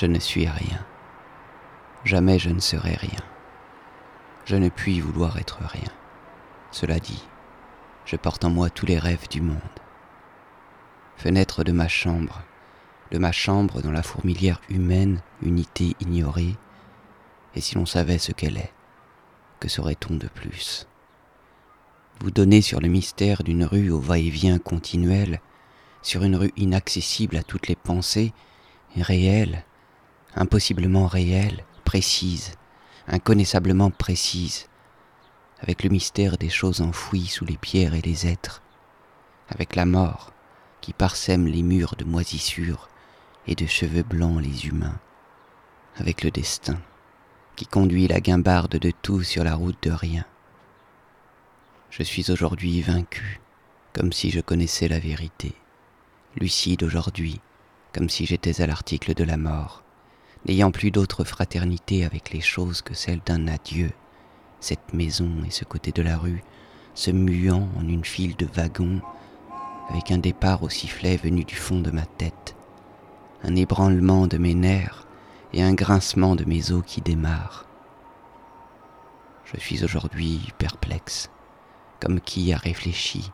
Je ne suis rien. Jamais je ne serai rien. Je ne puis vouloir être rien. Cela dit, je porte en moi tous les rêves du monde. Fenêtre de ma chambre, de ma chambre dans la fourmilière humaine, unité ignorée, et si l'on savait ce qu'elle est, que saurait-on de plus? Vous donnez sur le mystère d'une rue au va-et-vient continuel, sur une rue inaccessible à toutes les pensées, réelle, impossiblement réelle, précise, inconnaissablement précise, avec le mystère des choses enfouies sous les pierres et les êtres, avec la mort qui parsème les murs de moisissures et de cheveux blancs les humains, avec le destin qui conduit la guimbarde de tout sur la route de rien. Je suis aujourd'hui vaincu, comme si je connaissais la vérité, lucide aujourd'hui, comme si j'étais à l'article de la mort, n'ayant plus d'autre fraternité avec les choses que celle d'un adieu, cette maison et ce côté de la rue, se muant en une file de wagons, avec un départ au sifflet venu du fond de ma tête, un ébranlement de mes nerfs et un grincement de mes os qui démarrent. Je suis aujourd'hui perplexe, comme qui a réfléchi,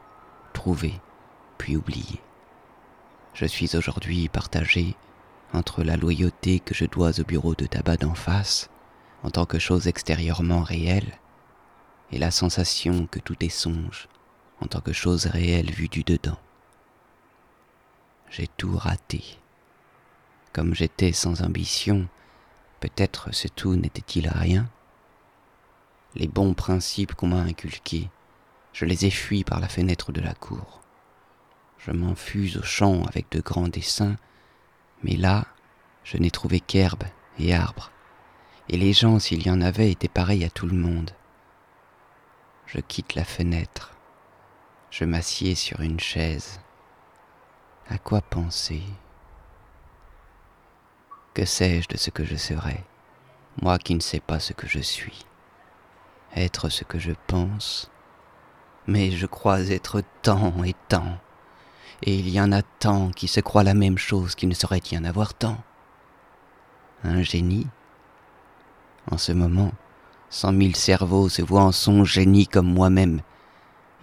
trouvé, puis oublié. Je suis aujourd'hui partagé entre la loyauté que je dois au bureau de tabac d'en face, en tant que chose extérieurement réelle, et la sensation que tout est songe, en tant que chose réelle vue du dedans. J'ai tout raté. Comme j'étais sans ambition, peut-être ce tout n'était-il rien. Les bons principes qu'on m'a inculqués, je les ai fuis par la fenêtre de la cour. Je m'enfuse au champ avec de grands dessins, mais là, je n'ai trouvé qu'herbe et arbres, et les gens, s'il y en avait, étaient pareils à tout le monde. Je quitte la fenêtre, je m'assieds sur une chaise. À quoi penser? Que sais-je de ce que je serai, moi qui ne sais pas ce que je suis. Être ce que je pense. Mais je crois être tant et tant et il y en a tant qui se croient la même chose qu'il ne saurait y en avoir tant. Un génie En ce moment, cent mille cerveaux se voient en son génie comme moi-même,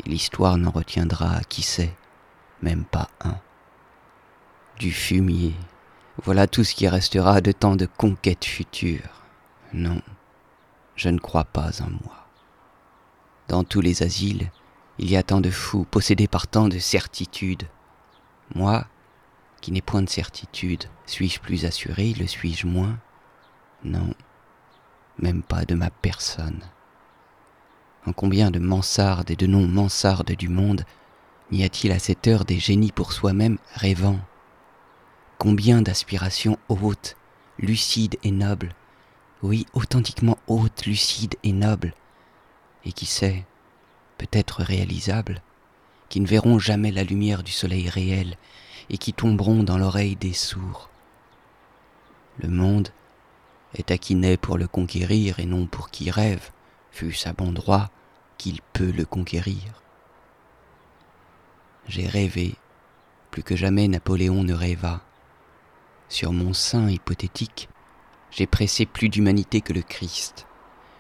et l'histoire n'en retiendra, qui sait, même pas un. Du fumier, voilà tout ce qui restera de tant de conquêtes futures. Non, je ne crois pas en moi. Dans tous les asiles, il y a tant de fous possédés par tant de certitudes. Moi, qui n'ai point de certitude, suis-je plus assuré, le suis-je moins? Non, même pas de ma personne. En combien de mansardes et de non-mansardes du monde n'y a-t-il à cette heure des génies pour soi-même rêvant? Combien d'aspirations hautes, lucides et nobles, oui, authentiquement hautes, lucides et nobles, et qui sait, peut-être réalisables, qui ne verront jamais la lumière du soleil réel et qui tomberont dans l'oreille des sourds. Le monde est à qui naît pour le conquérir et non pour qui rêve, fût-ce à bon droit, qu'il peut le conquérir. J'ai rêvé, plus que jamais Napoléon ne rêva. Sur mon sein hypothétique, j'ai pressé plus d'humanité que le Christ.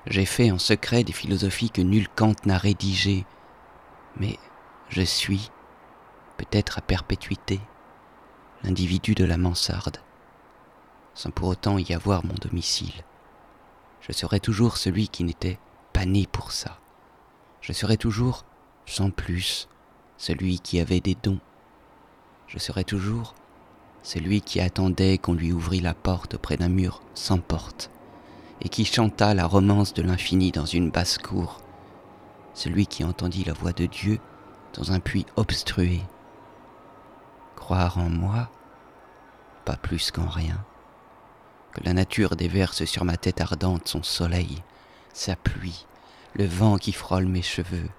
J'ai fait en secret des philosophies que nul Kant n'a rédigées, mais je suis, peut-être à perpétuité, l'individu de la mansarde, sans pour autant y avoir mon domicile. Je serai toujours celui qui n'était pas né pour ça. Je serai toujours, sans plus, celui qui avait des dons. Je serai toujours celui qui attendait qu'on lui ouvrît la porte auprès d'un mur sans porte, et qui chanta la romance de l'infini dans une basse-cour, celui qui entendit la voix de Dieu dans un puits obstrué. Croire en moi, pas plus qu'en rien. Que la nature déverse sur ma tête ardente son soleil, sa pluie, le vent qui frôle mes cheveux.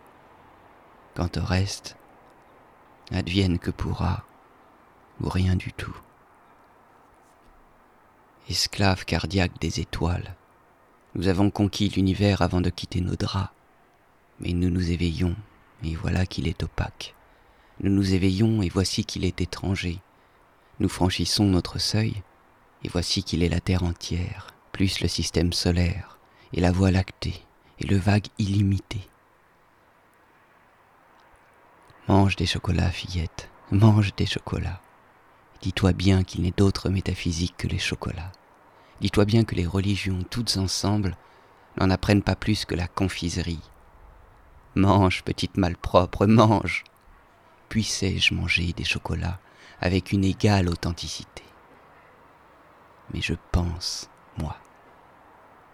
Quant au reste, advienne que pourra, ou rien du tout. Esclaves cardiaques des étoiles, nous avons conquis l'univers avant de quitter nos draps, mais nous nous éveillons et voilà qu'il est opaque. Nous nous éveillons et voici qu'il est étranger. Nous franchissons notre seuil, Et voici qu'il est la Terre entière, plus le système solaire, et la Voie lactée, et le vague illimité. Mange des chocolats, fillette, mange des chocolats. Dis-toi bien qu'il n'est d'autre métaphysique que les chocolats. Dis-toi bien que les religions, toutes ensemble, n'en apprennent pas plus que la confiserie. Mange, petite malpropre, mange. Puissais-je manger des chocolats avec une égale authenticité? Mais je pense, moi.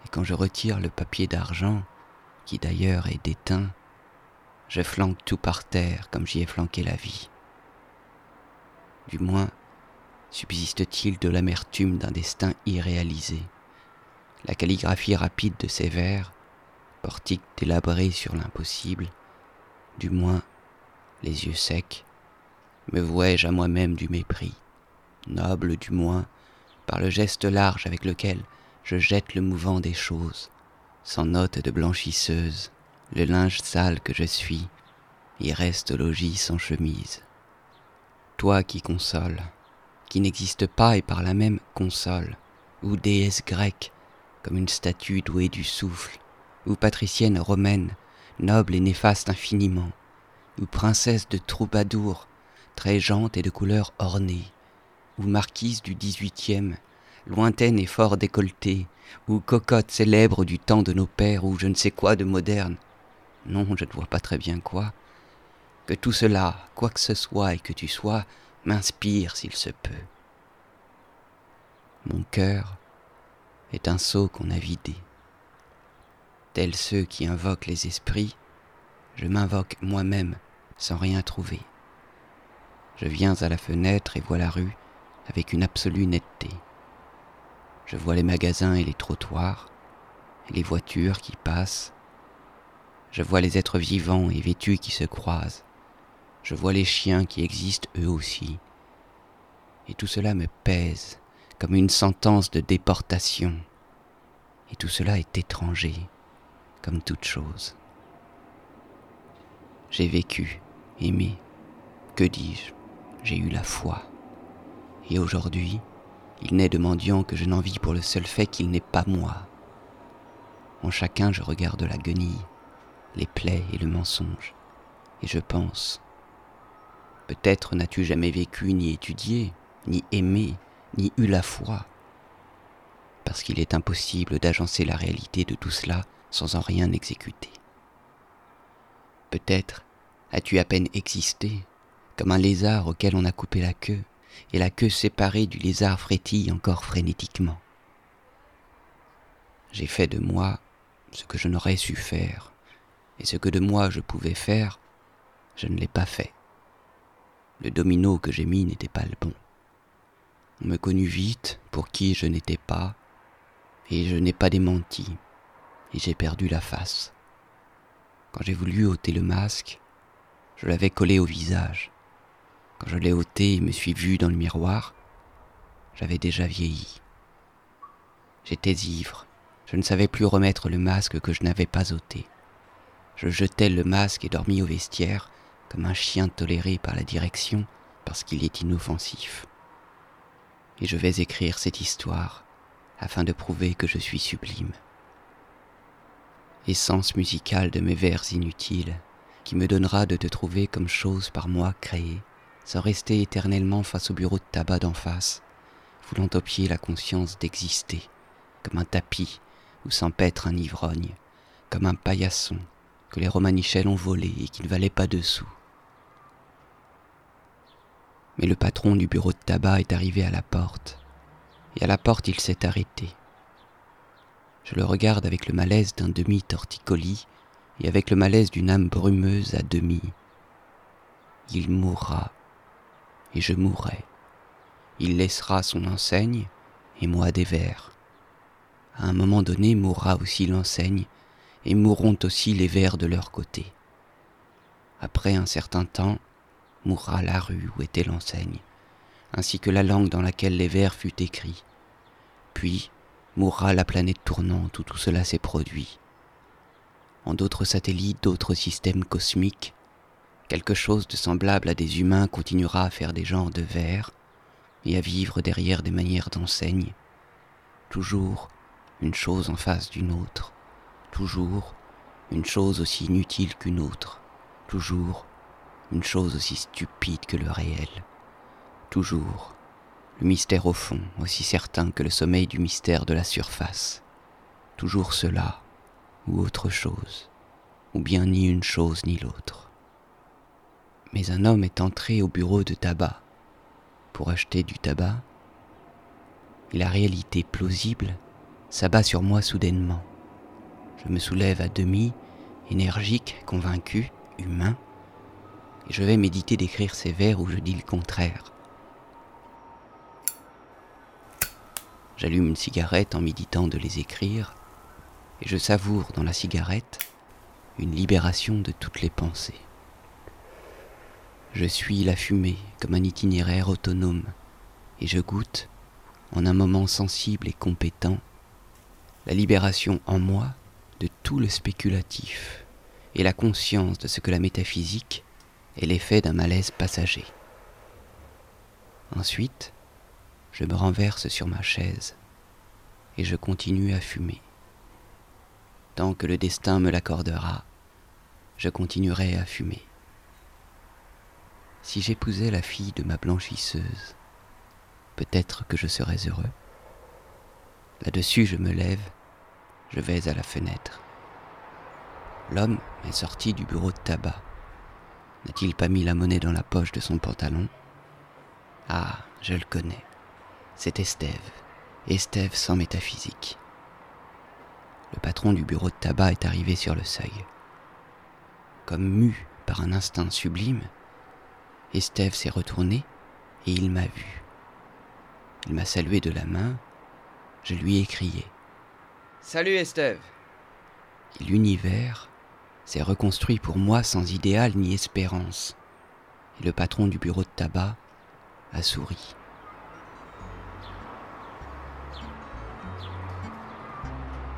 Et quand je retire le papier d'argent, qui d'ailleurs est déteint, je flanque tout par terre comme j'y ai flanqué la vie. Du moins, subsiste-t-il de l'amertume d'un destin irréalisé? La calligraphie rapide de ces vers, portique délabré sur l'impossible, du moins les yeux secs, me vouais-je à moi-même du mépris, noble du moins par le geste large avec lequel je jette le mouvant des choses, sans note de blanchisseuse, le linge sale que je suis, y reste au logis sans chemise. Toi qui consoles, qui n'existe pas et par la même console, ou déesse grecque, comme une statue douée du souffle, ou patricienne romaine, noble et néfaste infiniment, ou princesse de troubadour, très jante et de couleur ornée, ou marquise du dix-huitième, lointaine et fort décolletée, ou cocotte célèbre du temps de nos pères, ou je ne sais quoi de moderne. Non, je ne vois pas très bien quoi. Que tout cela, quoi que ce soit et que tu sois, m'inspire s'il se peut. Mon cœur est un seau qu'on a vidé. Tels ceux qui invoquent les esprits, je m'invoque moi-même sans rien trouver. Je viens à la fenêtre et vois la rue avec une absolue netteté. Je vois les magasins et les trottoirs, les voitures qui passent. Je vois les êtres vivants et vêtus qui se croisent. Je vois les chiens qui existent eux aussi. Et tout cela me pèse comme une sentence de déportation. Et tout cela est étranger, comme toute chose. J'ai vécu, aimé, que dis-je, j'ai eu la foi. Et aujourd'hui, il n'est de mendiant que je n'en vis pour le seul fait qu'il n'est pas moi. En chacun je regarde la guenille, les plaies et le mensonge, et je pense, Peut-être n'as-tu jamais vécu ni étudié, ni aimé, ni eu la foi. Parce qu'il est impossible d'agencer la réalité de tout cela sans en rien exécuter. Peut-être as-tu à peine existé, comme un lézard auquel on a coupé la queue, et la queue séparée du lézard frétille encore frénétiquement. J'ai fait de moi ce que je n'aurais su faire, et ce que de moi je pouvais faire, je ne l'ai pas fait. Le domino que j'ai mis n'était pas le bon. On me connut vite pour qui je n'étais pas, et je n'ai pas démenti, et j'ai perdu la face. Quand j'ai voulu ôter le masque, je l'avais collé au visage. Quand je l'ai ôté et me suis vu dans le miroir, j'avais déjà vieilli. J'étais ivre, je ne savais plus remettre le masque que je n'avais pas ôté. Je jetai le masque et dormis au vestiaire comme un chien toléré par la direction parce qu'il est inoffensif. Et je vais écrire cette histoire afin de prouver que je suis sublime. Essence musicale de mes vers inutiles, qui me donnera de te trouver comme chose par moi créée, sans rester éternellement face au bureau de tabac d'en face, voulant au pied la conscience d'exister, comme un tapis où s'empêtre un ivrogne, comme un paillasson que les romanichels ont volé et qui ne valait pas de sous. Mais le patron du bureau de tabac est arrivé à la porte, et à la porte il s'est arrêté. Je le regarde avec le malaise d'un demi-torticolis et avec le malaise d'une âme brumeuse à demi. Il mourra, et je mourrai. Il laissera son enseigne, et moi des vers. À un moment donné mourra aussi l'enseigne, et mourront aussi les vers de leur côté. Après un certain temps, mourra la rue où était l'enseigne, ainsi que la langue dans laquelle les vers furent écrits. Puis mourra la planète tournante où tout cela s'est produit. En d'autres satellites, d'autres systèmes cosmiques, quelque chose de semblable à des humains continuera à faire des genres de vers et à vivre derrière des manières d'enseigne. Toujours une chose en face d'une autre, toujours une chose aussi inutile qu'une autre, toujours une chose aussi stupide que le réel, toujours le mystère au fond aussi certain que le sommeil du mystère de la surface, toujours cela ou autre chose, ou bien ni une chose ni l'autre. Mais un homme est entré au bureau de tabac pour acheter du tabac, et la réalité plausible s'abat sur moi soudainement. Je me soulève à demi, énergique, convaincu, humain, et je vais méditer d'écrire ces vers où je dis le contraire. J'allume une cigarette en méditant de les écrire, et je savoure dans la cigarette une libération de toutes les pensées. Je suis la fumée comme un itinéraire autonome, et je goûte, en un moment sensible et compétent, la libération en moi de tout le spéculatif et la conscience de ce que la métaphysique est l'effet d'un malaise passager. Ensuite, je me renverse sur ma chaise et je continue à fumer. Tant que le destin me l'accordera, je continuerai à fumer. Si j'épousais la fille de ma blanchisseuse, peut-être que je serais heureux. Là-dessus, je me lève, je vais à la fenêtre. L'homme est sorti du bureau de tabac. N'a-t-il pas mis la monnaie dans la poche de son pantalon? Ah, je le connais. C'est Estève. Estève sans métaphysique. Le patron du bureau de tabac est arrivé sur le seuil. Comme mu par un instinct sublime, Estève s'est retourné et il m'a vu. Il m'a salué de la main, je lui ai crié. Salut Estève Et l'univers s'est reconstruit pour moi sans idéal ni espérance. Et le patron du bureau de tabac a souri.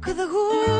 Cause the whole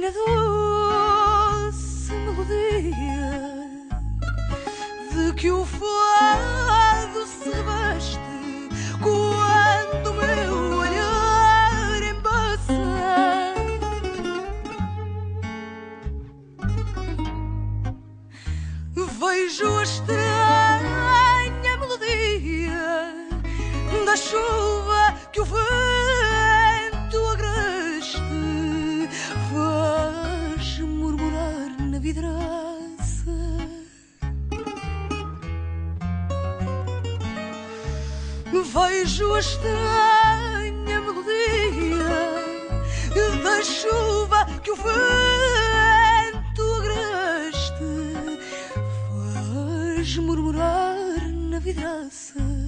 E na mirası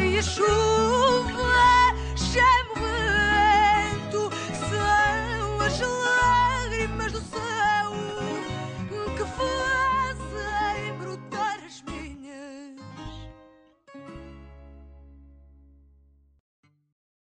一束。